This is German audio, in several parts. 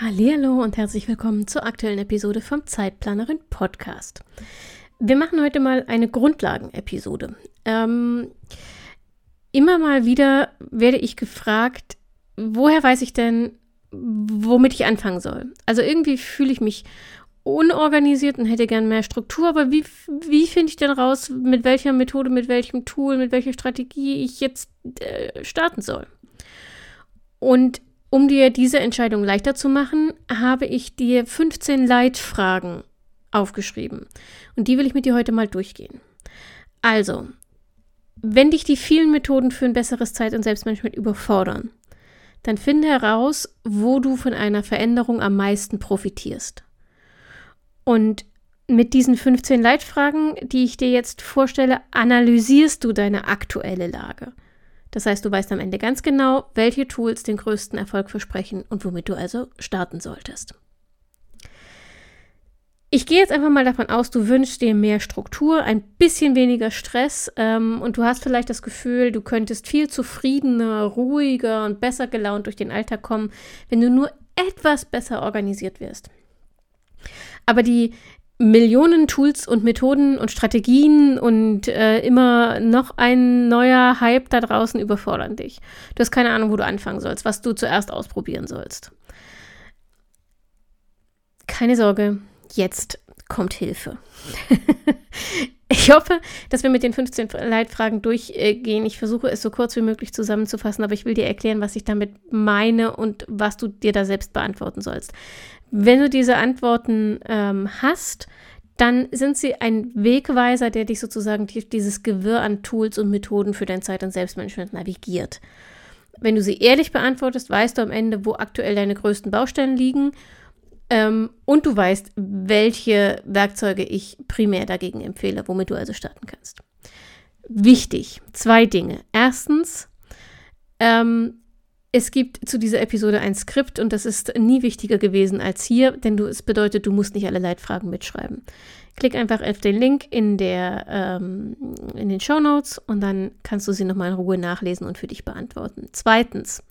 Hallo und herzlich willkommen zur aktuellen Episode vom Zeitplanerin Podcast. Wir machen heute mal eine Grundlagen-Episode. Ähm, immer mal wieder werde ich gefragt, woher weiß ich denn, womit ich anfangen soll? Also irgendwie fühle ich mich unorganisiert und hätte gern mehr Struktur, aber wie, wie finde ich denn raus, mit welcher Methode, mit welchem Tool, mit welcher Strategie ich jetzt äh, starten soll? Und um dir diese Entscheidung leichter zu machen, habe ich dir 15 Leitfragen aufgeschrieben. Und die will ich mit dir heute mal durchgehen. Also, wenn dich die vielen Methoden für ein besseres Zeit- und Selbstmanagement überfordern, dann finde heraus, wo du von einer Veränderung am meisten profitierst. Und mit diesen 15 Leitfragen, die ich dir jetzt vorstelle, analysierst du deine aktuelle Lage. Das heißt, du weißt am Ende ganz genau, welche Tools den größten Erfolg versprechen und womit du also starten solltest. Ich gehe jetzt einfach mal davon aus, du wünschst dir mehr Struktur, ein bisschen weniger Stress ähm, und du hast vielleicht das Gefühl, du könntest viel zufriedener, ruhiger und besser gelaunt durch den Alltag kommen, wenn du nur etwas besser organisiert wirst. Aber die, Millionen Tools und Methoden und Strategien und äh, immer noch ein neuer Hype da draußen überfordern dich. Du hast keine Ahnung, wo du anfangen sollst, was du zuerst ausprobieren sollst. Keine Sorge, jetzt kommt Hilfe. ich hoffe, dass wir mit den 15 Leitfragen durchgehen. Ich versuche es so kurz wie möglich zusammenzufassen, aber ich will dir erklären, was ich damit meine und was du dir da selbst beantworten sollst. Wenn du diese Antworten ähm, hast, dann sind sie ein Wegweiser, der dich sozusagen durch dieses Gewirr an Tools und Methoden für dein Zeit- und Selbstmanagement navigiert. Wenn du sie ehrlich beantwortest, weißt du am Ende, wo aktuell deine größten Baustellen liegen ähm, und du weißt, welche Werkzeuge ich primär dagegen empfehle, womit du also starten kannst. Wichtig, zwei Dinge. Erstens, ähm, es gibt zu dieser Episode ein Skript und das ist nie wichtiger gewesen als hier, denn du, es bedeutet, du musst nicht alle Leitfragen mitschreiben. Klick einfach auf den Link in, der, ähm, in den Show Notes und dann kannst du sie nochmal in Ruhe nachlesen und für dich beantworten. Zweitens,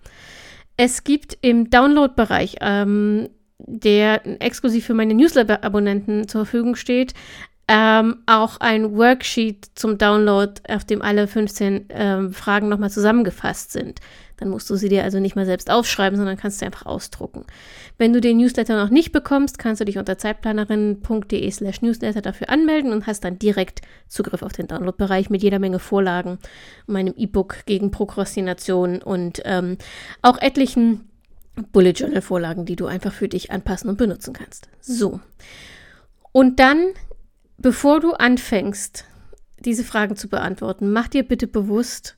es gibt im Download-Bereich, ähm, der exklusiv für meine Newsletter-Abonnenten zur Verfügung steht, ähm, auch ein Worksheet zum Download, auf dem alle 15 ähm, Fragen nochmal zusammengefasst sind. Dann musst du sie dir also nicht mal selbst aufschreiben, sondern kannst sie einfach ausdrucken. Wenn du den Newsletter noch nicht bekommst, kannst du dich unter zeitplanerin.de slash newsletter dafür anmelden und hast dann direkt Zugriff auf den Downloadbereich mit jeder Menge Vorlagen, meinem E-Book gegen Prokrastination und ähm, auch etlichen Bullet Journal Vorlagen, die du einfach für dich anpassen und benutzen kannst. So. Und dann Bevor du anfängst, diese Fragen zu beantworten, mach dir bitte bewusst,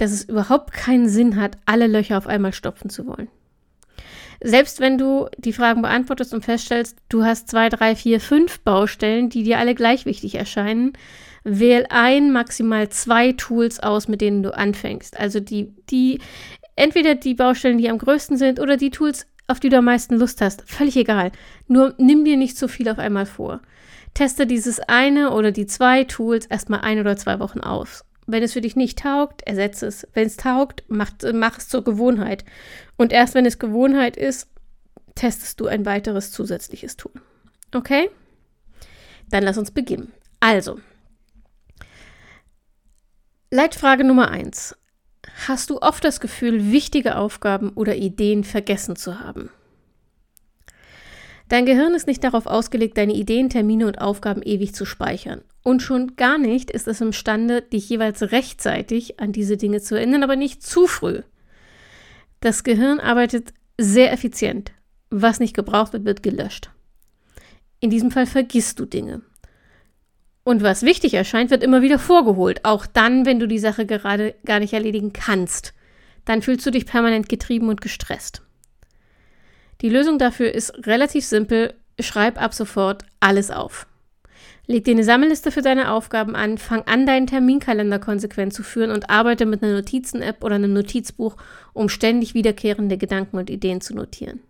dass es überhaupt keinen Sinn hat, alle Löcher auf einmal stopfen zu wollen. Selbst wenn du die Fragen beantwortest und feststellst, du hast zwei, drei, vier, fünf Baustellen, die dir alle gleich wichtig erscheinen, wähl ein, maximal zwei Tools aus, mit denen du anfängst. Also die, die, entweder die Baustellen, die am größten sind oder die Tools, auf die du am meisten Lust hast. Völlig egal. Nur nimm dir nicht zu viel auf einmal vor. Teste dieses eine oder die zwei Tools erstmal ein oder zwei Wochen aus. Wenn es für dich nicht taugt, ersetze es. Wenn es taugt, mach, mach es zur Gewohnheit. Und erst wenn es Gewohnheit ist, testest du ein weiteres zusätzliches Tool. Okay? Dann lass uns beginnen. Also, Leitfrage Nummer 1. Hast du oft das Gefühl, wichtige Aufgaben oder Ideen vergessen zu haben? Dein Gehirn ist nicht darauf ausgelegt, deine Ideen, Termine und Aufgaben ewig zu speichern. Und schon gar nicht ist es imstande, dich jeweils rechtzeitig an diese Dinge zu erinnern, aber nicht zu früh. Das Gehirn arbeitet sehr effizient. Was nicht gebraucht wird, wird gelöscht. In diesem Fall vergisst du Dinge. Und was wichtig erscheint, wird immer wieder vorgeholt, auch dann, wenn du die Sache gerade gar nicht erledigen kannst. Dann fühlst du dich permanent getrieben und gestresst. Die Lösung dafür ist relativ simpel. schreib ab sofort alles auf. Leg dir eine Sammelliste für deine Aufgaben an, fang an, deinen Terminkalender konsequent zu führen und arbeite mit einer Notizen-App oder einem Notizbuch, um ständig wiederkehrende Gedanken und Ideen zu notieren.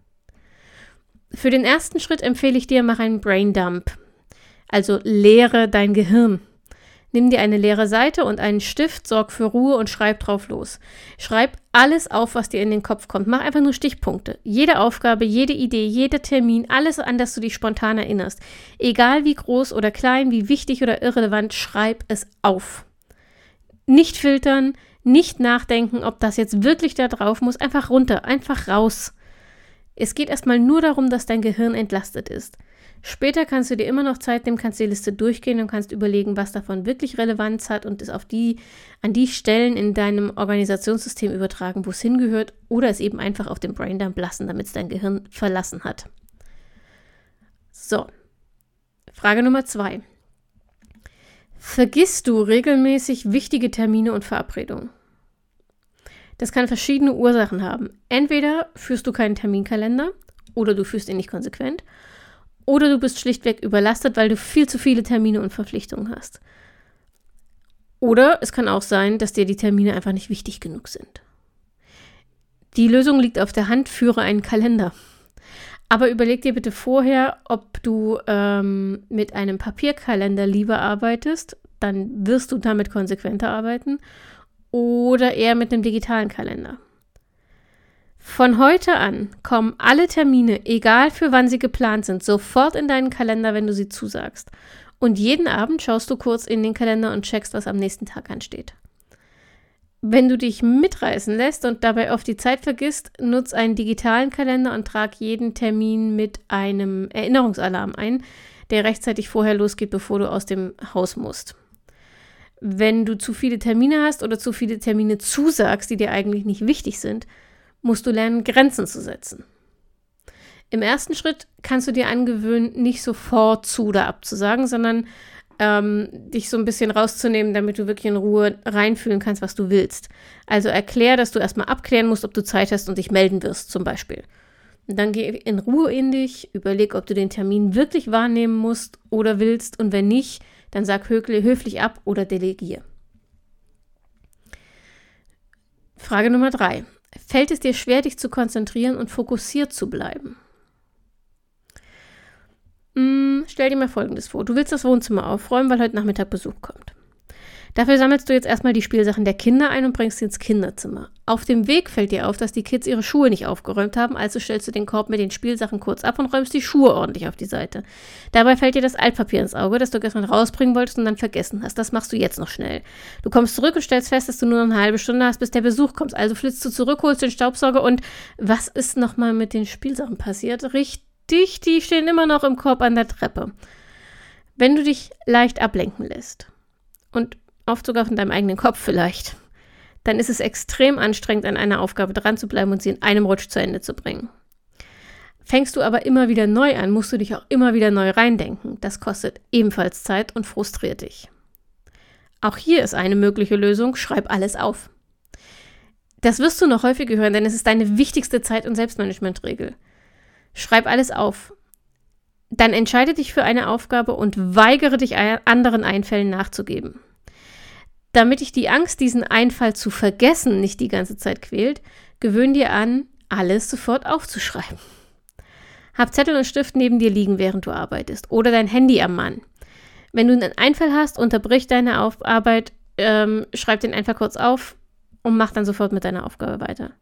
Für den ersten Schritt empfehle ich dir, mach einen Braindump. Also leere dein Gehirn. Nimm dir eine leere Seite und einen Stift, sorg für Ruhe und schreib drauf los. Schreib alles auf, was dir in den Kopf kommt. Mach einfach nur Stichpunkte. Jede Aufgabe, jede Idee, jeder Termin, alles, an das du dich spontan erinnerst. Egal wie groß oder klein, wie wichtig oder irrelevant, schreib es auf. Nicht filtern, nicht nachdenken, ob das jetzt wirklich da drauf muss. Einfach runter, einfach raus. Es geht erstmal nur darum, dass dein Gehirn entlastet ist. Später kannst du dir immer noch Zeit nehmen, kannst die Liste durchgehen und kannst überlegen, was davon wirklich Relevanz hat und es auf die, an die Stellen in deinem Organisationssystem übertragen, wo es hingehört, oder es eben einfach auf dem Braindump lassen, damit es dein Gehirn verlassen hat. So. Frage Nummer zwei. Vergisst du regelmäßig wichtige Termine und Verabredungen? Das kann verschiedene Ursachen haben. Entweder führst du keinen Terminkalender oder du führst ihn nicht konsequent oder du bist schlichtweg überlastet, weil du viel zu viele Termine und Verpflichtungen hast. Oder es kann auch sein, dass dir die Termine einfach nicht wichtig genug sind. Die Lösung liegt auf der Hand, führe einen Kalender. Aber überleg dir bitte vorher, ob du ähm, mit einem Papierkalender lieber arbeitest, dann wirst du damit konsequenter arbeiten, oder eher mit einem digitalen Kalender. Von heute an kommen alle Termine, egal für wann sie geplant sind, sofort in deinen Kalender, wenn du sie zusagst. Und jeden Abend schaust du kurz in den Kalender und checkst, was am nächsten Tag ansteht. Wenn du dich mitreißen lässt und dabei oft die Zeit vergisst, nutz einen digitalen Kalender und trag jeden Termin mit einem Erinnerungsalarm ein, der rechtzeitig vorher losgeht, bevor du aus dem Haus musst. Wenn du zu viele Termine hast oder zu viele Termine zusagst, die dir eigentlich nicht wichtig sind, musst du lernen, Grenzen zu setzen. Im ersten Schritt kannst du dir angewöhnen, nicht sofort zu oder abzusagen, sondern ähm, dich so ein bisschen rauszunehmen, damit du wirklich in Ruhe reinfühlen kannst, was du willst. Also erklär, dass du erstmal abklären musst, ob du Zeit hast und dich melden wirst, zum Beispiel. Und dann geh in Ruhe in dich, überleg, ob du den Termin wirklich wahrnehmen musst oder willst und wenn nicht, dann sag höflich ab oder delegier. Frage Nummer drei. Fällt es dir schwer, dich zu konzentrieren und fokussiert zu bleiben? Hm, stell dir mal Folgendes vor. Du willst das Wohnzimmer aufräumen, weil heute Nachmittag Besuch kommt. Dafür sammelst du jetzt erstmal die Spielsachen der Kinder ein und bringst sie ins Kinderzimmer. Auf dem Weg fällt dir auf, dass die Kids ihre Schuhe nicht aufgeräumt haben, also stellst du den Korb mit den Spielsachen kurz ab und räumst die Schuhe ordentlich auf die Seite. Dabei fällt dir das Altpapier ins Auge, das du gestern rausbringen wolltest und dann vergessen hast. Das machst du jetzt noch schnell. Du kommst zurück und stellst fest, dass du nur eine halbe Stunde hast, bis der Besuch kommt. Also flitzt du zurück, holst den Staubsauger und was ist nochmal mit den Spielsachen passiert? Richtig, die stehen immer noch im Korb an der Treppe. Wenn du dich leicht ablenken lässt und oft sogar von deinem eigenen Kopf vielleicht, dann ist es extrem anstrengend, an einer Aufgabe dran zu bleiben und sie in einem Rutsch zu Ende zu bringen. Fängst du aber immer wieder neu an, musst du dich auch immer wieder neu reindenken. Das kostet ebenfalls Zeit und frustriert dich. Auch hier ist eine mögliche Lösung, schreib alles auf. Das wirst du noch häufiger hören, denn es ist deine wichtigste Zeit- und Selbstmanagementregel. Schreib alles auf. Dann entscheide dich für eine Aufgabe und weigere dich anderen Einfällen nachzugeben. Damit dich die Angst, diesen Einfall zu vergessen, nicht die ganze Zeit quält, gewöhn dir an, alles sofort aufzuschreiben. Hab Zettel und Stift neben dir liegen, während du arbeitest, oder dein Handy am Mann. Wenn du einen Einfall hast, unterbrich deine auf Arbeit, ähm, schreib den einfach kurz auf und mach dann sofort mit deiner Aufgabe weiter.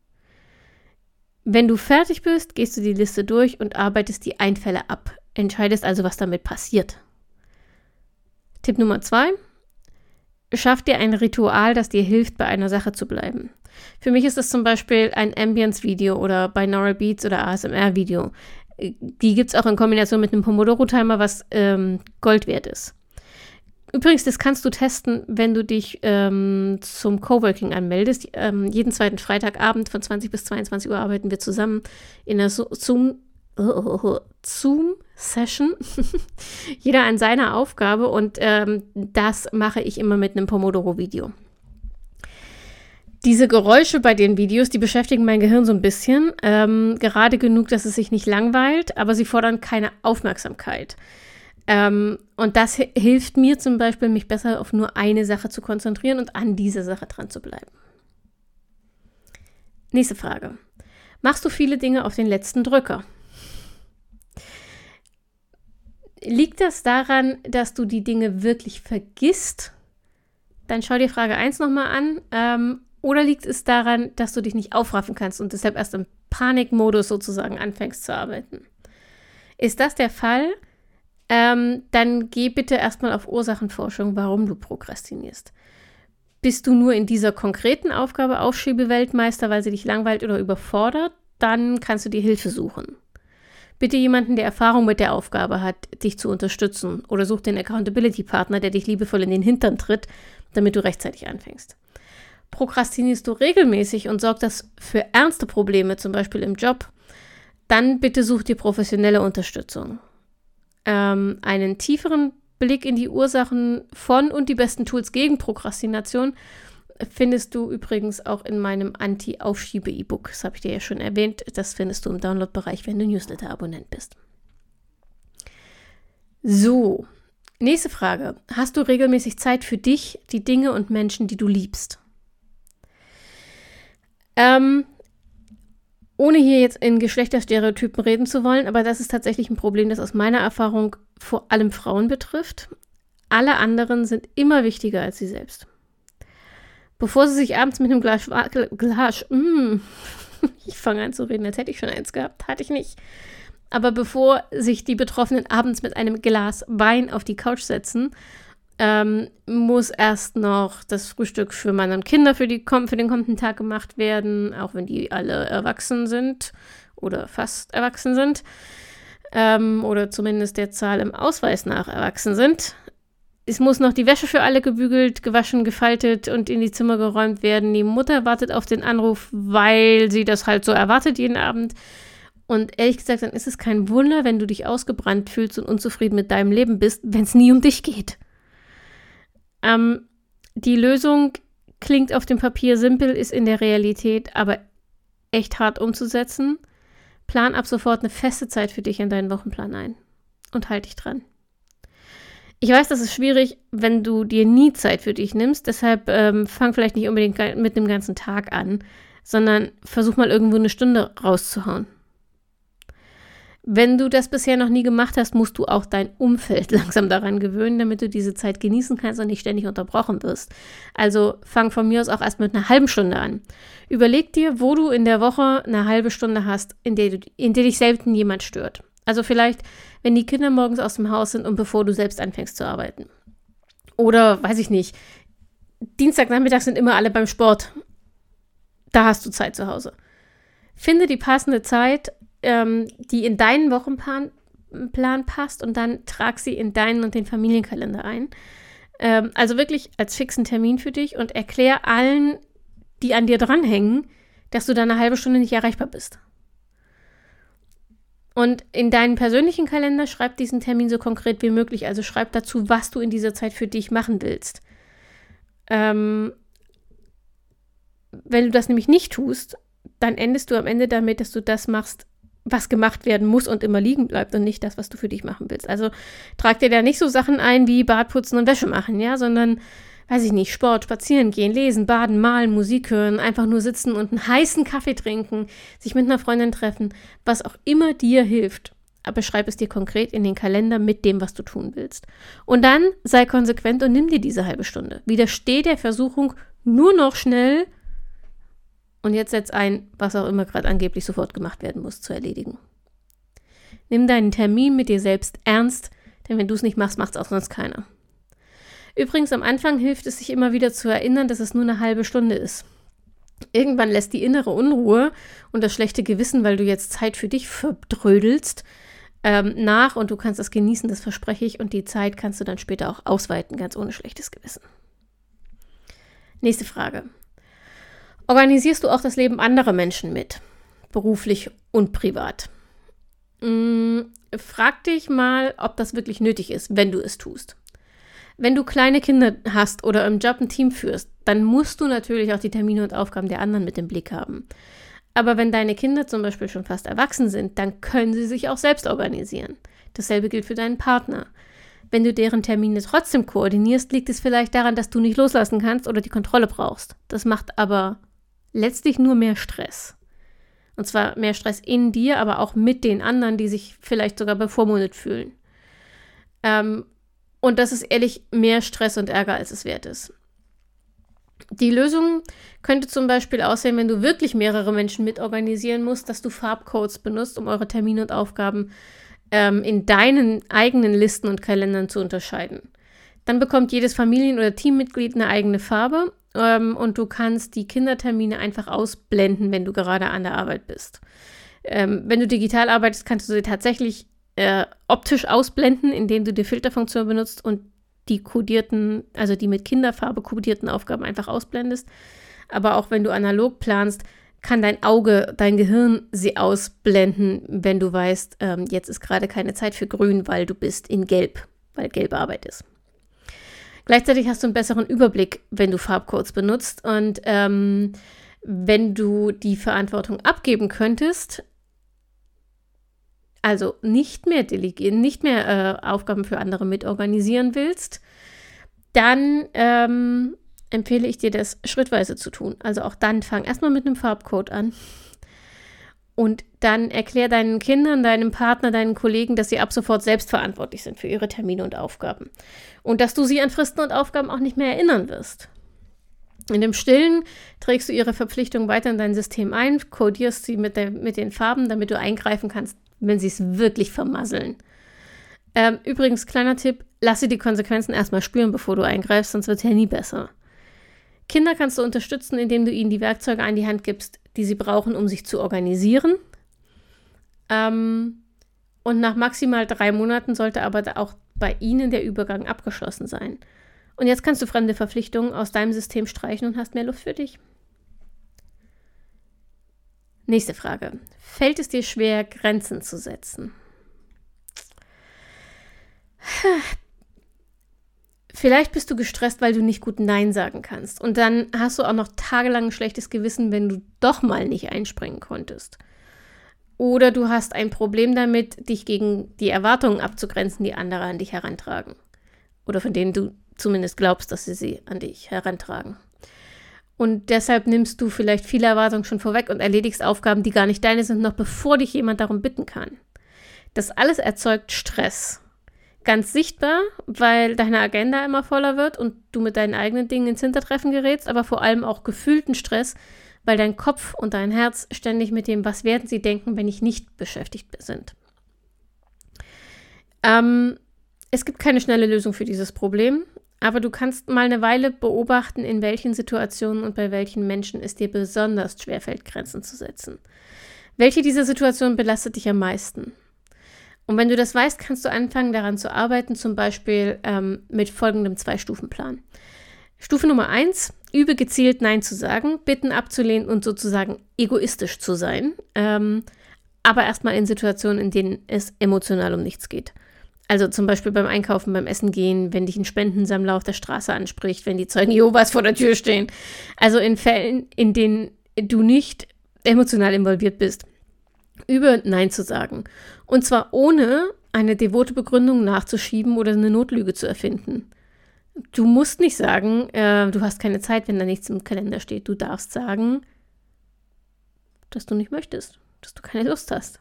Wenn du fertig bist, gehst du die Liste durch und arbeitest die Einfälle ab. Entscheidest also, was damit passiert. Tipp Nummer zwei: Schaff dir ein Ritual, das dir hilft, bei einer Sache zu bleiben. Für mich ist das zum Beispiel ein Ambience-Video oder Binaural Beats oder ASMR-Video. Die gibt es auch in Kombination mit einem Pomodoro-Timer, was ähm, Gold wert ist. Übrigens, das kannst du testen, wenn du dich ähm, zum Coworking anmeldest. Ähm, jeden zweiten Freitagabend von 20 bis 22 Uhr arbeiten wir zusammen in der Zoom, Zoom Session. Jeder an seiner Aufgabe und ähm, das mache ich immer mit einem Pomodoro-Video. Diese Geräusche bei den Videos, die beschäftigen mein Gehirn so ein bisschen. Ähm, gerade genug, dass es sich nicht langweilt, aber sie fordern keine Aufmerksamkeit. Ähm, und das hilft mir zum Beispiel, mich besser auf nur eine Sache zu konzentrieren und an dieser Sache dran zu bleiben. Nächste Frage. Machst du viele Dinge auf den letzten Drücker? Liegt das daran, dass du die Dinge wirklich vergisst? Dann schau dir Frage 1 nochmal an. Ähm, oder liegt es daran, dass du dich nicht aufraffen kannst und deshalb erst im Panikmodus sozusagen anfängst zu arbeiten? Ist das der Fall? Ähm, dann geh bitte erstmal auf Ursachenforschung, warum du prokrastinierst. Bist du nur in dieser konkreten Aufgabe Aufschiebeweltmeister, weil sie dich langweilt oder überfordert? Dann kannst du dir Hilfe suchen. Bitte jemanden, der Erfahrung mit der Aufgabe hat, dich zu unterstützen. Oder such den Accountability-Partner, der dich liebevoll in den Hintern tritt, damit du rechtzeitig anfängst. Prokrastinierst du regelmäßig und sorgt das für ernste Probleme, zum Beispiel im Job, dann bitte such dir professionelle Unterstützung. Ähm, einen tieferen Blick in die Ursachen von und die besten Tools gegen Prokrastination findest du übrigens auch in meinem Anti-Aufschiebe-E-Book. Das habe ich dir ja schon erwähnt. Das findest du im Download-Bereich, wenn du Newsletter-Abonnent bist. So, nächste Frage. Hast du regelmäßig Zeit für dich, die Dinge und Menschen, die du liebst? Ähm, ohne hier jetzt in Geschlechterstereotypen reden zu wollen, aber das ist tatsächlich ein Problem, das aus meiner Erfahrung vor allem Frauen betrifft. Alle anderen sind immer wichtiger als sie selbst. Bevor sie sich abends mit einem Glas, Glas mm, ich fange an zu reden, als hätte ich schon eins gehabt, hatte ich nicht. Aber bevor sich die Betroffenen abends mit einem Glas Wein auf die Couch setzen ähm, muss erst noch das Frühstück für Mann und Kinder für, die, für den kommenden Tag gemacht werden, auch wenn die alle erwachsen sind oder fast erwachsen sind. Ähm, oder zumindest der Zahl im Ausweis nach erwachsen sind. Es muss noch die Wäsche für alle gebügelt, gewaschen, gefaltet und in die Zimmer geräumt werden. Die Mutter wartet auf den Anruf, weil sie das halt so erwartet jeden Abend. Und ehrlich gesagt, dann ist es kein Wunder, wenn du dich ausgebrannt fühlst und unzufrieden mit deinem Leben bist, wenn es nie um dich geht. Ähm, die Lösung klingt auf dem Papier simpel, ist in der Realität aber echt hart umzusetzen. Plan ab sofort eine feste Zeit für dich in deinen Wochenplan ein und halt dich dran. Ich weiß, das ist schwierig, wenn du dir nie Zeit für dich nimmst, deshalb ähm, fang vielleicht nicht unbedingt mit dem ganzen Tag an, sondern versuch mal irgendwo eine Stunde rauszuhauen. Wenn du das bisher noch nie gemacht hast, musst du auch dein Umfeld langsam daran gewöhnen, damit du diese Zeit genießen kannst und nicht ständig unterbrochen wirst. Also fang von mir aus auch erst mit einer halben Stunde an. Überleg dir, wo du in der Woche eine halbe Stunde hast, in der, du, in der dich selten jemand stört. Also vielleicht, wenn die Kinder morgens aus dem Haus sind und bevor du selbst anfängst zu arbeiten. Oder weiß ich nicht, Dienstagnachmittag sind immer alle beim Sport. Da hast du Zeit zu Hause. Finde die passende Zeit ähm, die in deinen Wochenplan Plan passt und dann trag sie in deinen und den Familienkalender ein. Ähm, also wirklich als fixen Termin für dich und erklär allen, die an dir dranhängen, dass du da eine halbe Stunde nicht erreichbar bist. Und in deinen persönlichen Kalender schreib diesen Termin so konkret wie möglich. Also schreib dazu, was du in dieser Zeit für dich machen willst. Ähm, wenn du das nämlich nicht tust, dann endest du am Ende damit, dass du das machst, was gemacht werden muss und immer liegen bleibt und nicht das, was du für dich machen willst. Also trag dir da nicht so Sachen ein wie Badputzen und Wäsche machen, ja, sondern weiß ich nicht, Sport, spazieren gehen, lesen, baden, malen, Musik hören, einfach nur sitzen und einen heißen Kaffee trinken, sich mit einer Freundin treffen, was auch immer dir hilft. Aber schreib es dir konkret in den Kalender mit dem, was du tun willst. Und dann sei konsequent und nimm dir diese halbe Stunde. Widersteh der Versuchung, nur noch schnell und jetzt setz ein, was auch immer gerade angeblich sofort gemacht werden muss, zu erledigen. Nimm deinen Termin mit dir selbst ernst, denn wenn du es nicht machst, macht es auch sonst keiner. Übrigens, am Anfang hilft es sich immer wieder zu erinnern, dass es nur eine halbe Stunde ist. Irgendwann lässt die innere Unruhe und das schlechte Gewissen, weil du jetzt Zeit für dich verdrödelst, ähm, nach und du kannst das genießen, das verspreche ich, und die Zeit kannst du dann später auch ausweiten, ganz ohne schlechtes Gewissen. Nächste Frage. Organisierst du auch das Leben anderer Menschen mit, beruflich und privat? Hm, frag dich mal, ob das wirklich nötig ist, wenn du es tust. Wenn du kleine Kinder hast oder im Job ein Team führst, dann musst du natürlich auch die Termine und Aufgaben der anderen mit im Blick haben. Aber wenn deine Kinder zum Beispiel schon fast erwachsen sind, dann können sie sich auch selbst organisieren. Dasselbe gilt für deinen Partner. Wenn du deren Termine trotzdem koordinierst, liegt es vielleicht daran, dass du nicht loslassen kannst oder die Kontrolle brauchst. Das macht aber letztlich nur mehr Stress. Und zwar mehr Stress in dir, aber auch mit den anderen, die sich vielleicht sogar bevormundet fühlen. Ähm, und das ist ehrlich mehr Stress und Ärger, als es wert ist. Die Lösung könnte zum Beispiel aussehen, wenn du wirklich mehrere Menschen mitorganisieren musst, dass du Farbcodes benutzt, um eure Termine und Aufgaben ähm, in deinen eigenen Listen und Kalendern zu unterscheiden. Dann bekommt jedes Familien- oder Teammitglied eine eigene Farbe ähm, und du kannst die Kindertermine einfach ausblenden, wenn du gerade an der Arbeit bist. Ähm, wenn du digital arbeitest, kannst du sie tatsächlich äh, optisch ausblenden, indem du die Filterfunktion benutzt und die kodierten, also die mit Kinderfarbe kodierten Aufgaben einfach ausblendest. Aber auch wenn du analog planst, kann dein Auge, dein Gehirn sie ausblenden, wenn du weißt, ähm, jetzt ist gerade keine Zeit für Grün, weil du bist in Gelb, weil gelbe Arbeit ist. Gleichzeitig hast du einen besseren Überblick, wenn du Farbcodes benutzt und ähm, wenn du die Verantwortung abgeben könntest, also nicht mehr delegieren, nicht mehr äh, Aufgaben für andere mitorganisieren willst, dann ähm, empfehle ich dir, das schrittweise zu tun. Also auch dann fang erstmal mit einem Farbcode an. Und dann erklär deinen Kindern, deinem Partner, deinen Kollegen, dass sie ab sofort selbstverantwortlich sind für ihre Termine und Aufgaben. Und dass du sie an Fristen und Aufgaben auch nicht mehr erinnern wirst. In dem Stillen trägst du ihre Verpflichtung weiter in dein System ein, kodierst sie mit, der, mit den Farben, damit du eingreifen kannst, wenn sie es wirklich vermasseln. Ähm, übrigens, kleiner Tipp, lasse die Konsequenzen erstmal spüren, bevor du eingreifst, sonst wird es ja nie besser. Kinder kannst du unterstützen, indem du ihnen die Werkzeuge an die Hand gibst, die sie brauchen, um sich zu organisieren. Ähm, und nach maximal drei Monaten sollte aber auch bei ihnen der Übergang abgeschlossen sein. Und jetzt kannst du fremde Verpflichtungen aus deinem System streichen und hast mehr Luft für dich. Nächste Frage. Fällt es dir schwer, Grenzen zu setzen? Vielleicht bist du gestresst, weil du nicht gut Nein sagen kannst. Und dann hast du auch noch tagelang ein schlechtes Gewissen, wenn du doch mal nicht einspringen konntest. Oder du hast ein Problem damit, dich gegen die Erwartungen abzugrenzen, die andere an dich herantragen. Oder von denen du zumindest glaubst, dass sie sie an dich herantragen. Und deshalb nimmst du vielleicht viele Erwartungen schon vorweg und erledigst Aufgaben, die gar nicht deine sind, noch bevor dich jemand darum bitten kann. Das alles erzeugt Stress. Ganz sichtbar, weil deine Agenda immer voller wird und du mit deinen eigenen Dingen ins Hintertreffen gerätst, aber vor allem auch gefühlten Stress, weil dein Kopf und dein Herz ständig mit dem, was werden sie denken, wenn ich nicht beschäftigt sind. Ähm, es gibt keine schnelle Lösung für dieses Problem. Aber du kannst mal eine Weile beobachten, in welchen Situationen und bei welchen Menschen es dir besonders schwerfällt, Grenzen zu setzen. Welche dieser Situationen belastet dich am meisten? Und wenn du das weißt, kannst du anfangen, daran zu arbeiten, zum Beispiel ähm, mit folgendem Zwei-Stufen-Plan. Stufe Nummer eins: übe gezielt Nein zu sagen, Bitten abzulehnen und sozusagen egoistisch zu sein. Ähm, aber erstmal in Situationen, in denen es emotional um nichts geht. Also zum Beispiel beim Einkaufen, beim Essen gehen, wenn dich ein Spendensammler auf der Straße anspricht, wenn die Zeugen Jehovas vor der Tür stehen. Also in Fällen, in denen du nicht emotional involviert bist, über Nein zu sagen. Und zwar ohne eine devote Begründung nachzuschieben oder eine Notlüge zu erfinden. Du musst nicht sagen, äh, du hast keine Zeit, wenn da nichts im Kalender steht. Du darfst sagen, dass du nicht möchtest, dass du keine Lust hast.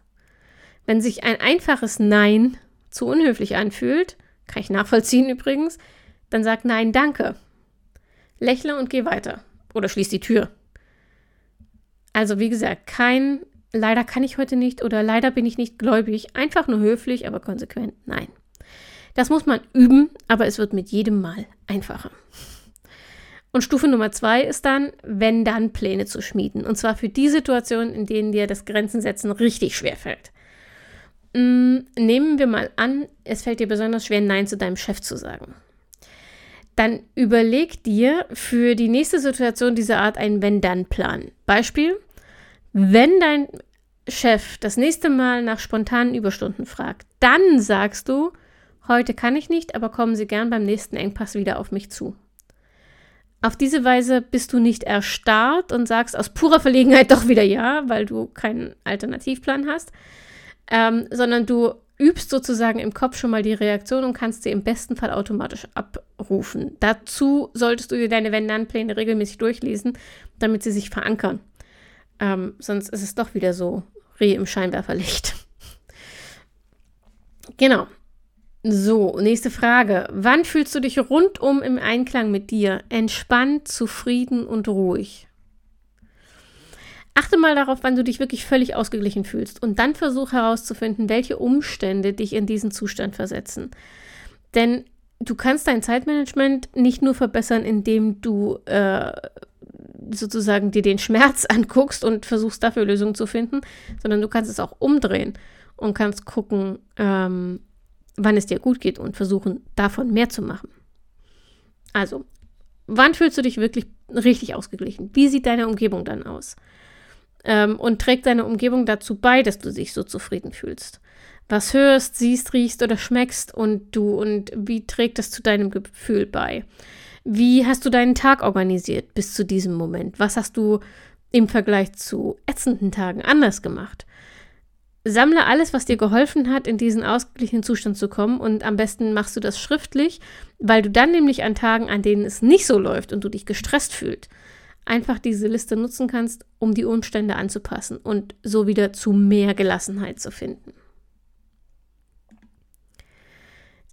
Wenn sich ein einfaches Nein zu unhöflich anfühlt, kann ich nachvollziehen übrigens, dann sag nein, danke. Lächle und geh weiter. Oder schließ die Tür. Also wie gesagt, kein leider kann ich heute nicht oder leider bin ich nicht gläubig. Einfach nur höflich, aber konsequent nein. Das muss man üben, aber es wird mit jedem Mal einfacher. Und Stufe Nummer zwei ist dann, wenn dann Pläne zu schmieden. Und zwar für die Situationen, in denen dir das Grenzen setzen richtig schwer fällt. Mm, nehmen wir mal an, es fällt dir besonders schwer, Nein zu deinem Chef zu sagen. Dann überleg dir für die nächste Situation dieser Art einen Wenn-Dann-Plan. Beispiel, wenn dein Chef das nächste Mal nach spontanen Überstunden fragt, dann sagst du, heute kann ich nicht, aber kommen Sie gern beim nächsten Engpass wieder auf mich zu. Auf diese Weise bist du nicht erstarrt und sagst aus purer Verlegenheit doch wieder ja, weil du keinen Alternativplan hast, ähm, sondern du übst sozusagen im Kopf schon mal die Reaktion und kannst sie im besten Fall automatisch abrufen. Dazu solltest du dir deine Wenn-Dann-Pläne regelmäßig durchlesen, damit sie sich verankern. Ähm, sonst ist es doch wieder so Reh im Scheinwerferlicht. genau. So, nächste Frage. Wann fühlst du dich rundum im Einklang mit dir, entspannt, zufrieden und ruhig? Achte mal darauf, wann du dich wirklich völlig ausgeglichen fühlst und dann versuch herauszufinden, welche Umstände dich in diesen Zustand versetzen. Denn du kannst dein Zeitmanagement nicht nur verbessern, indem du äh, sozusagen dir den Schmerz anguckst und versuchst dafür Lösungen zu finden, sondern du kannst es auch umdrehen und kannst gucken, ähm, wann es dir gut geht und versuchen, davon mehr zu machen. Also, wann fühlst du dich wirklich richtig ausgeglichen? Wie sieht deine Umgebung dann aus? Ähm, und trägt deine Umgebung dazu bei, dass du dich so zufrieden fühlst? Was hörst, siehst, riechst oder schmeckst und du und wie trägt das zu deinem Gefühl bei? Wie hast du deinen Tag organisiert bis zu diesem Moment? Was hast du im Vergleich zu ätzenden Tagen anders gemacht? Sammle alles, was dir geholfen hat, in diesen ausgeglichenen Zustand zu kommen und am besten machst du das schriftlich, weil du dann nämlich an Tagen, an denen es nicht so läuft und du dich gestresst fühlst, einfach diese Liste nutzen kannst, um die Umstände anzupassen und so wieder zu mehr Gelassenheit zu finden.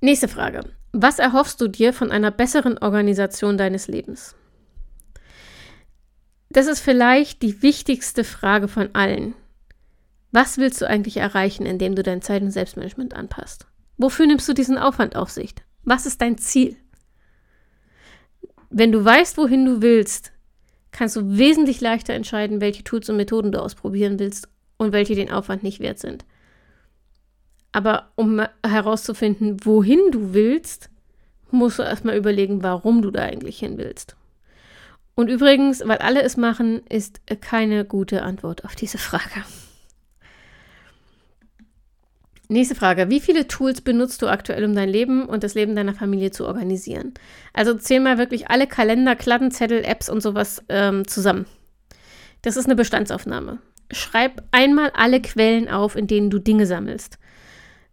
Nächste Frage. Was erhoffst du dir von einer besseren Organisation deines Lebens? Das ist vielleicht die wichtigste Frage von allen. Was willst du eigentlich erreichen, indem du dein Zeit- und Selbstmanagement anpasst? Wofür nimmst du diesen Aufwand auf sich? Was ist dein Ziel? Wenn du weißt, wohin du willst, kannst du wesentlich leichter entscheiden, welche Tools und Methoden du ausprobieren willst und welche den Aufwand nicht wert sind. Aber um herauszufinden, wohin du willst, musst du erstmal überlegen, warum du da eigentlich hin willst. Und übrigens, weil alle es machen, ist keine gute Antwort auf diese Frage. Nächste Frage. Wie viele Tools benutzt du aktuell, um dein Leben und das Leben deiner Familie zu organisieren? Also zähl mal wirklich alle Kalender, Kladdenzettel, Apps und sowas ähm, zusammen. Das ist eine Bestandsaufnahme. Schreib einmal alle Quellen auf, in denen du Dinge sammelst.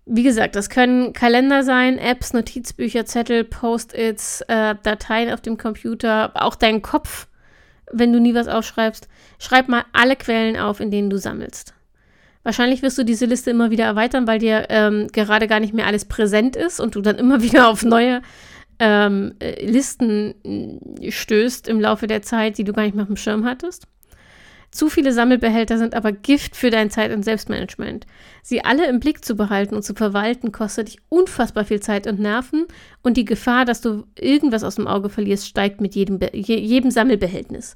Wie gesagt, das können Kalender sein, Apps, Notizbücher, Zettel, Post-its, äh, Dateien auf dem Computer, auch dein Kopf, wenn du nie was aufschreibst. Schreib mal alle Quellen auf, in denen du sammelst. Wahrscheinlich wirst du diese Liste immer wieder erweitern, weil dir ähm, gerade gar nicht mehr alles präsent ist und du dann immer wieder auf neue ähm, äh, Listen äh, stößt im Laufe der Zeit, die du gar nicht mehr auf dem Schirm hattest. Zu viele Sammelbehälter sind aber Gift für dein Zeit- und Selbstmanagement. Sie alle im Blick zu behalten und zu verwalten, kostet dich unfassbar viel Zeit und Nerven und die Gefahr, dass du irgendwas aus dem Auge verlierst, steigt mit jedem, Be jedem Sammelbehältnis.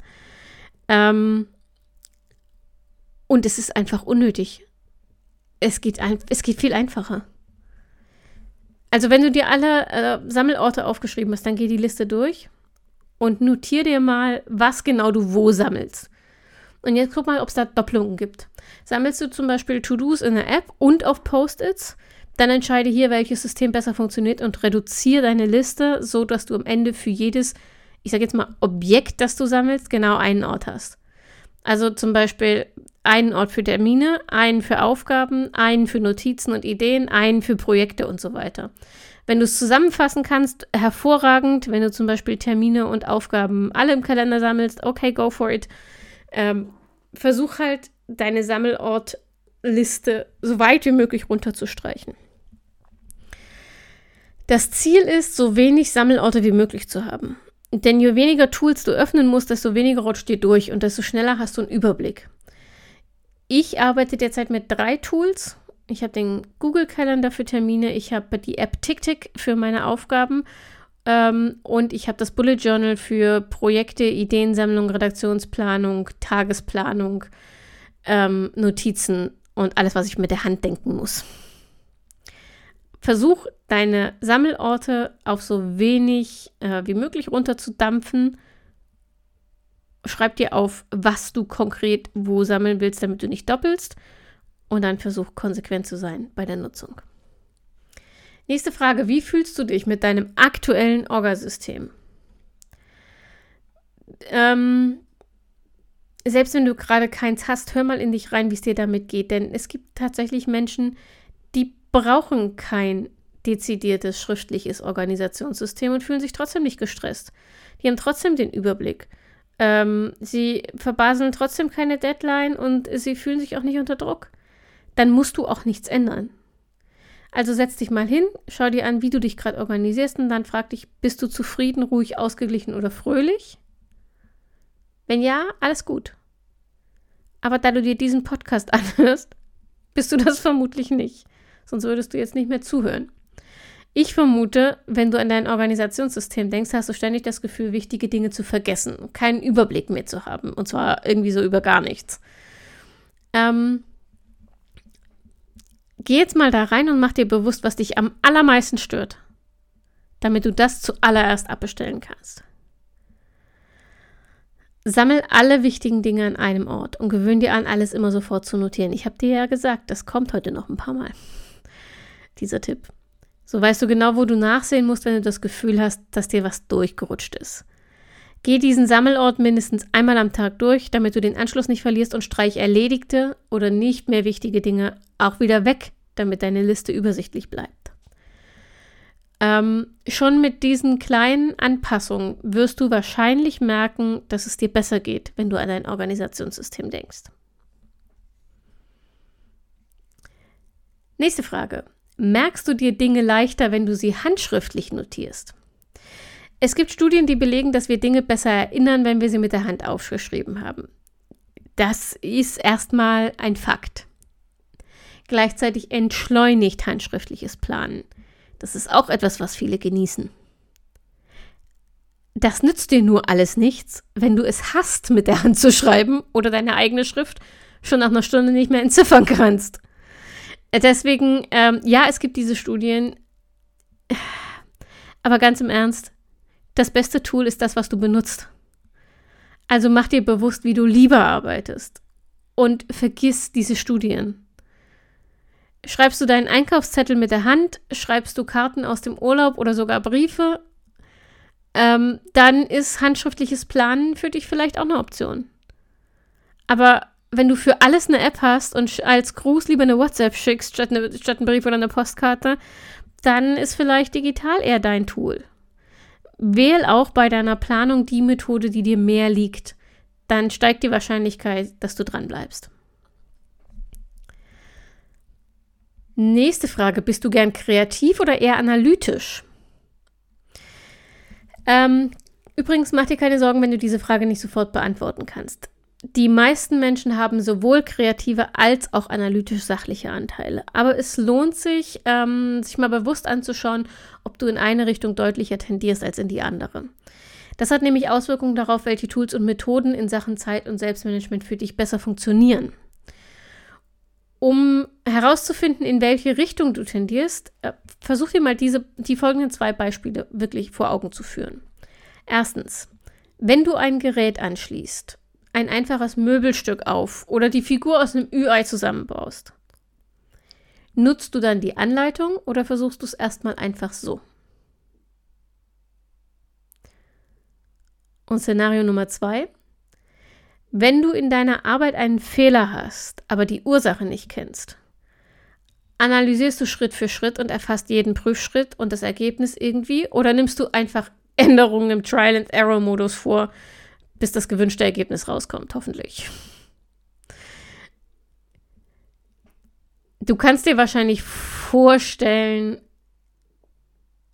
Ähm, und es ist einfach unnötig. Es geht, ein, es geht viel einfacher. Also wenn du dir alle äh, Sammelorte aufgeschrieben hast, dann geh die Liste durch und notier dir mal, was genau du wo sammelst. Und jetzt guck mal, ob es da Doppelungen gibt. Sammelst du zum Beispiel To-Dos in der App und auf Post-its, dann entscheide hier, welches System besser funktioniert und reduziere deine Liste, so dass du am Ende für jedes, ich sage jetzt mal, Objekt, das du sammelst, genau einen Ort hast. Also zum Beispiel einen Ort für Termine, einen für Aufgaben, einen für Notizen und Ideen, einen für Projekte und so weiter. Wenn du es zusammenfassen kannst, hervorragend. Wenn du zum Beispiel Termine und Aufgaben alle im Kalender sammelst, okay, go for it. Ähm, versuch halt deine Sammelortliste so weit wie möglich runterzustreichen. Das Ziel ist, so wenig Sammelorte wie möglich zu haben. Denn je weniger Tools du öffnen musst, desto weniger rutscht dir durch und desto schneller hast du einen Überblick. Ich arbeite derzeit mit drei Tools. Ich habe den Google-Kalender für Termine, ich habe die App TickTick für meine Aufgaben ähm, und ich habe das Bullet Journal für Projekte, Ideensammlung, Redaktionsplanung, Tagesplanung, ähm, Notizen und alles, was ich mit der Hand denken muss. Versuch deine Sammelorte auf so wenig äh, wie möglich runterzudampfen schreib dir auf, was du konkret wo sammeln willst, damit du nicht doppelst. Und dann versuch konsequent zu sein bei der Nutzung. Nächste Frage. Wie fühlst du dich mit deinem aktuellen Orgasystem? ähm, selbst wenn du gerade keins hast, hör mal in dich rein, wie es dir damit geht. Denn es gibt tatsächlich Menschen, die brauchen kein dezidiertes schriftliches Organisationssystem und fühlen sich trotzdem nicht gestresst. Die haben trotzdem den Überblick. Ähm, sie verbaseln trotzdem keine Deadline und sie fühlen sich auch nicht unter Druck. Dann musst du auch nichts ändern. Also setz dich mal hin, schau dir an, wie du dich gerade organisierst und dann frag dich, bist du zufrieden, ruhig, ausgeglichen oder fröhlich? Wenn ja, alles gut. Aber da du dir diesen Podcast anhörst, bist du das vermutlich nicht. Sonst würdest du jetzt nicht mehr zuhören. Ich vermute, wenn du an dein Organisationssystem denkst, hast du ständig das Gefühl, wichtige Dinge zu vergessen, keinen Überblick mehr zu haben. Und zwar irgendwie so über gar nichts. Ähm, geh jetzt mal da rein und mach dir bewusst, was dich am allermeisten stört, damit du das zuallererst abbestellen kannst. Sammel alle wichtigen Dinge an einem Ort und gewöhn dir an, alles immer sofort zu notieren. Ich habe dir ja gesagt, das kommt heute noch ein paar Mal. Dieser Tipp. So weißt du genau, wo du nachsehen musst, wenn du das Gefühl hast, dass dir was durchgerutscht ist. Geh diesen Sammelort mindestens einmal am Tag durch, damit du den Anschluss nicht verlierst und streich erledigte oder nicht mehr wichtige Dinge auch wieder weg, damit deine Liste übersichtlich bleibt. Ähm, schon mit diesen kleinen Anpassungen wirst du wahrscheinlich merken, dass es dir besser geht, wenn du an dein Organisationssystem denkst. Nächste Frage. Merkst du dir Dinge leichter, wenn du sie handschriftlich notierst? Es gibt Studien, die belegen, dass wir Dinge besser erinnern, wenn wir sie mit der Hand aufgeschrieben haben. Das ist erstmal ein Fakt. Gleichzeitig entschleunigt handschriftliches Planen. Das ist auch etwas, was viele genießen. Das nützt dir nur alles nichts, wenn du es hast, mit der Hand zu schreiben oder deine eigene Schrift schon nach einer Stunde nicht mehr entziffern kannst. Deswegen, ähm, ja, es gibt diese Studien, aber ganz im Ernst, das beste Tool ist das, was du benutzt. Also mach dir bewusst, wie du lieber arbeitest und vergiss diese Studien. Schreibst du deinen Einkaufszettel mit der Hand, schreibst du Karten aus dem Urlaub oder sogar Briefe, ähm, dann ist handschriftliches Planen für dich vielleicht auch eine Option. Aber wenn du für alles eine App hast und als Gruß lieber eine WhatsApp schickst statt, eine, statt einen Brief oder eine Postkarte, dann ist vielleicht digital eher dein Tool. Wähl auch bei deiner Planung die Methode, die dir mehr liegt. Dann steigt die Wahrscheinlichkeit, dass du dran bleibst. Nächste Frage. Bist du gern kreativ oder eher analytisch? Ähm, übrigens, mach dir keine Sorgen, wenn du diese Frage nicht sofort beantworten kannst. Die meisten Menschen haben sowohl kreative als auch analytisch-sachliche Anteile. Aber es lohnt sich, ähm, sich mal bewusst anzuschauen, ob du in eine Richtung deutlicher tendierst als in die andere. Das hat nämlich Auswirkungen darauf, welche Tools und Methoden in Sachen Zeit- und Selbstmanagement für dich besser funktionieren. Um herauszufinden, in welche Richtung du tendierst, äh, versuch dir mal diese, die folgenden zwei Beispiele wirklich vor Augen zu führen. Erstens, wenn du ein Gerät anschließt, ein einfaches Möbelstück auf oder die Figur aus einem Ü-Ei zusammenbaust, nutzt du dann die Anleitung oder versuchst du es erstmal einfach so? Und Szenario Nummer zwei, wenn du in deiner Arbeit einen Fehler hast, aber die Ursache nicht kennst, analysierst du Schritt für Schritt und erfasst jeden Prüfschritt und das Ergebnis irgendwie oder nimmst du einfach Änderungen im Trial-and-Error-Modus vor, bis das gewünschte Ergebnis rauskommt, hoffentlich. Du kannst dir wahrscheinlich vorstellen,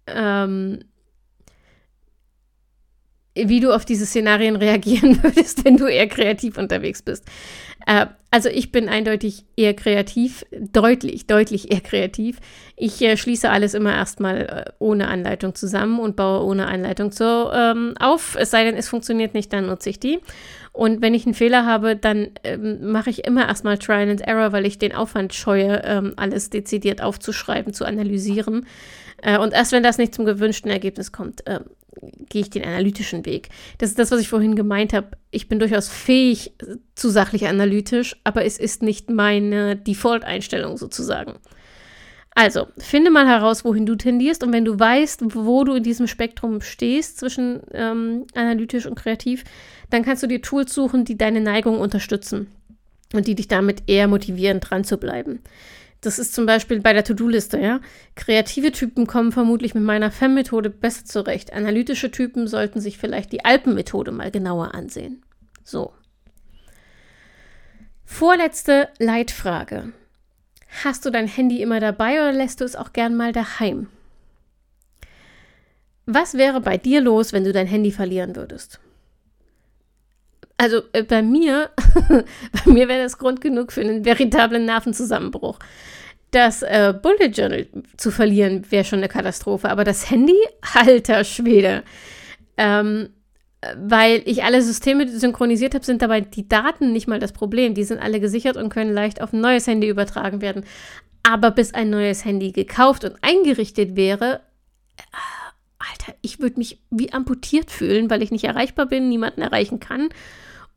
ähm, wie du auf diese Szenarien reagieren würdest, wenn du eher kreativ unterwegs bist. Äh, also ich bin eindeutig eher kreativ, deutlich, deutlich eher kreativ. Ich äh, schließe alles immer erstmal äh, ohne Anleitung zusammen und baue ohne Anleitung so ähm, auf. Es sei denn, es funktioniert nicht, dann nutze ich die. Und wenn ich einen Fehler habe, dann ähm, mache ich immer erstmal Trial and Error, weil ich den Aufwand scheue, ähm, alles dezidiert aufzuschreiben, zu analysieren. Äh, und erst wenn das nicht zum gewünschten Ergebnis kommt, äh, gehe ich den analytischen Weg. Das ist das, was ich vorhin gemeint habe. Ich bin durchaus fähig zu sachlich analytisch, aber es ist nicht meine Default-Einstellung sozusagen. Also, finde mal heraus, wohin du tendierst und wenn du weißt, wo du in diesem Spektrum stehst zwischen ähm, analytisch und kreativ, dann kannst du dir Tools suchen, die deine Neigung unterstützen und die dich damit eher motivieren, dran zu bleiben. Das ist zum Beispiel bei der To-Do-Liste, ja. Kreative Typen kommen vermutlich mit meiner FEM-Methode besser zurecht. Analytische Typen sollten sich vielleicht die Alpen-Methode mal genauer ansehen. So. Vorletzte Leitfrage. Hast du dein Handy immer dabei oder lässt du es auch gern mal daheim? Was wäre bei dir los, wenn du dein Handy verlieren würdest? Also äh, bei mir, bei mir wäre das Grund genug für einen veritablen Nervenzusammenbruch. Das äh, Bullet Journal zu verlieren wäre schon eine Katastrophe, aber das Handy, alter Schwede. Ähm, weil ich alle Systeme synchronisiert habe, sind dabei die Daten nicht mal das Problem. Die sind alle gesichert und können leicht auf ein neues Handy übertragen werden. Aber bis ein neues Handy gekauft und eingerichtet wäre, äh, Alter, ich würde mich wie amputiert fühlen, weil ich nicht erreichbar bin, niemanden erreichen kann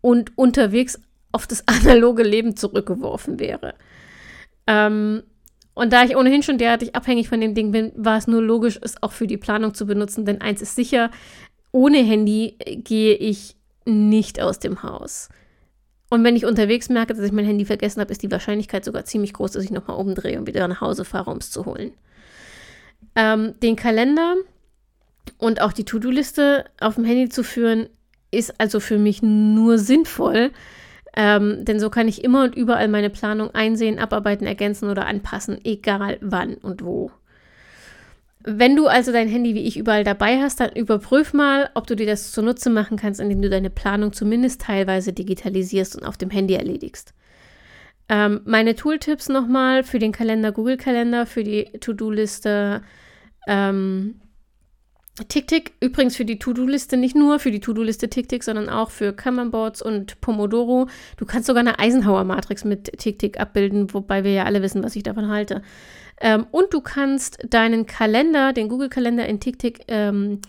und unterwegs auf das analoge Leben zurückgeworfen wäre. Ähm, und da ich ohnehin schon derartig abhängig von dem Ding bin, war es nur logisch, es auch für die Planung zu benutzen. Denn eins ist sicher, ohne Handy gehe ich nicht aus dem Haus. Und wenn ich unterwegs merke, dass ich mein Handy vergessen habe, ist die Wahrscheinlichkeit sogar ziemlich groß, dass ich nochmal umdrehe und wieder nach Hause fahre, um es zu holen. Ähm, den Kalender und auch die To-Do-Liste auf dem Handy zu führen, ist also für mich nur sinnvoll, ähm, denn so kann ich immer und überall meine Planung einsehen, abarbeiten, ergänzen oder anpassen, egal wann und wo. Wenn du also dein Handy wie ich überall dabei hast, dann überprüf mal, ob du dir das zunutze machen kannst, indem du deine Planung zumindest teilweise digitalisierst und auf dem Handy erledigst. Ähm, meine Tooltips nochmal für den Kalender Google Kalender, für die To-Do-Liste ähm, TickTick. Übrigens für die To-Do-Liste nicht nur für die To-Do-Liste TickTick, sondern auch für Kanban-Boards und Pomodoro. Du kannst sogar eine Eisenhower-Matrix mit TickTick abbilden, wobei wir ja alle wissen, was ich davon halte. Ähm, und du kannst deinen Kalender, den Google-Kalender in TickTick ähm,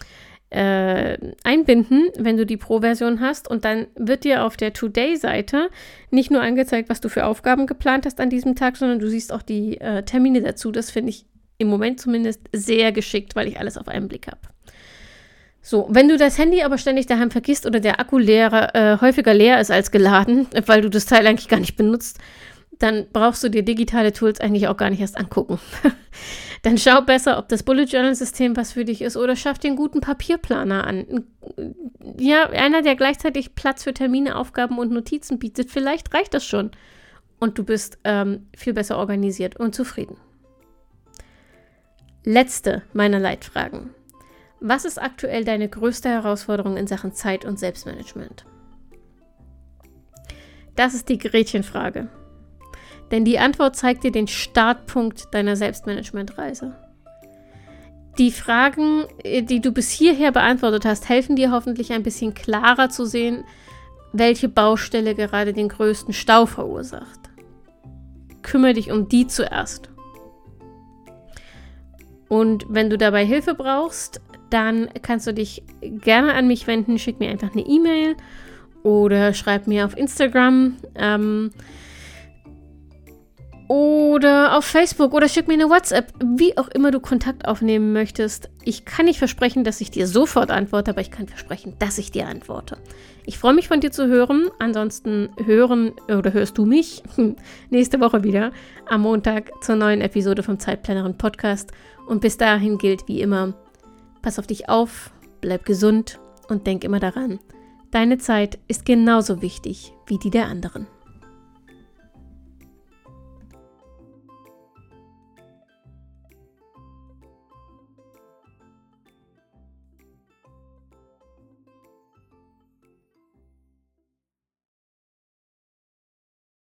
äh, einbinden, wenn du die Pro-Version hast. Und dann wird dir auf der Today-Seite nicht nur angezeigt, was du für Aufgaben geplant hast an diesem Tag, sondern du siehst auch die äh, Termine dazu. Das finde ich im Moment zumindest sehr geschickt, weil ich alles auf einen Blick habe. So, wenn du das Handy aber ständig daheim vergisst oder der Akku leer, äh, häufiger leer ist als geladen, weil du das Teil eigentlich gar nicht benutzt, dann brauchst du dir digitale Tools eigentlich auch gar nicht erst angucken. dann schau besser, ob das Bullet Journal System was für dich ist oder schaff dir einen guten Papierplaner an. Ja, einer, der gleichzeitig Platz für Termine, Aufgaben und Notizen bietet. Vielleicht reicht das schon. Und du bist ähm, viel besser organisiert und zufrieden. Letzte meiner Leitfragen. Was ist aktuell deine größte Herausforderung in Sachen Zeit und Selbstmanagement? Das ist die Gretchenfrage. Denn die Antwort zeigt dir den Startpunkt deiner Selbstmanagementreise. Die Fragen, äh, die du bis hierher beantwortet hast, helfen dir hoffentlich ein bisschen klarer zu sehen, welche Baustelle gerade den größten Stau verursacht. Kümmere dich um die zuerst. Und wenn du dabei Hilfe brauchst, dann kannst du dich gerne an mich wenden. Schick mir einfach eine E-Mail oder schreib mir auf Instagram. Ähm, oder auf Facebook oder schick mir eine WhatsApp, wie auch immer du Kontakt aufnehmen möchtest. Ich kann nicht versprechen, dass ich dir sofort antworte, aber ich kann versprechen, dass ich dir antworte. Ich freue mich von dir zu hören. Ansonsten hören oder hörst du mich nächste Woche wieder am Montag zur neuen Episode vom Zeitplanerin Podcast. Und bis dahin gilt wie immer, pass auf dich auf, bleib gesund und denk immer daran, deine Zeit ist genauso wichtig wie die der anderen.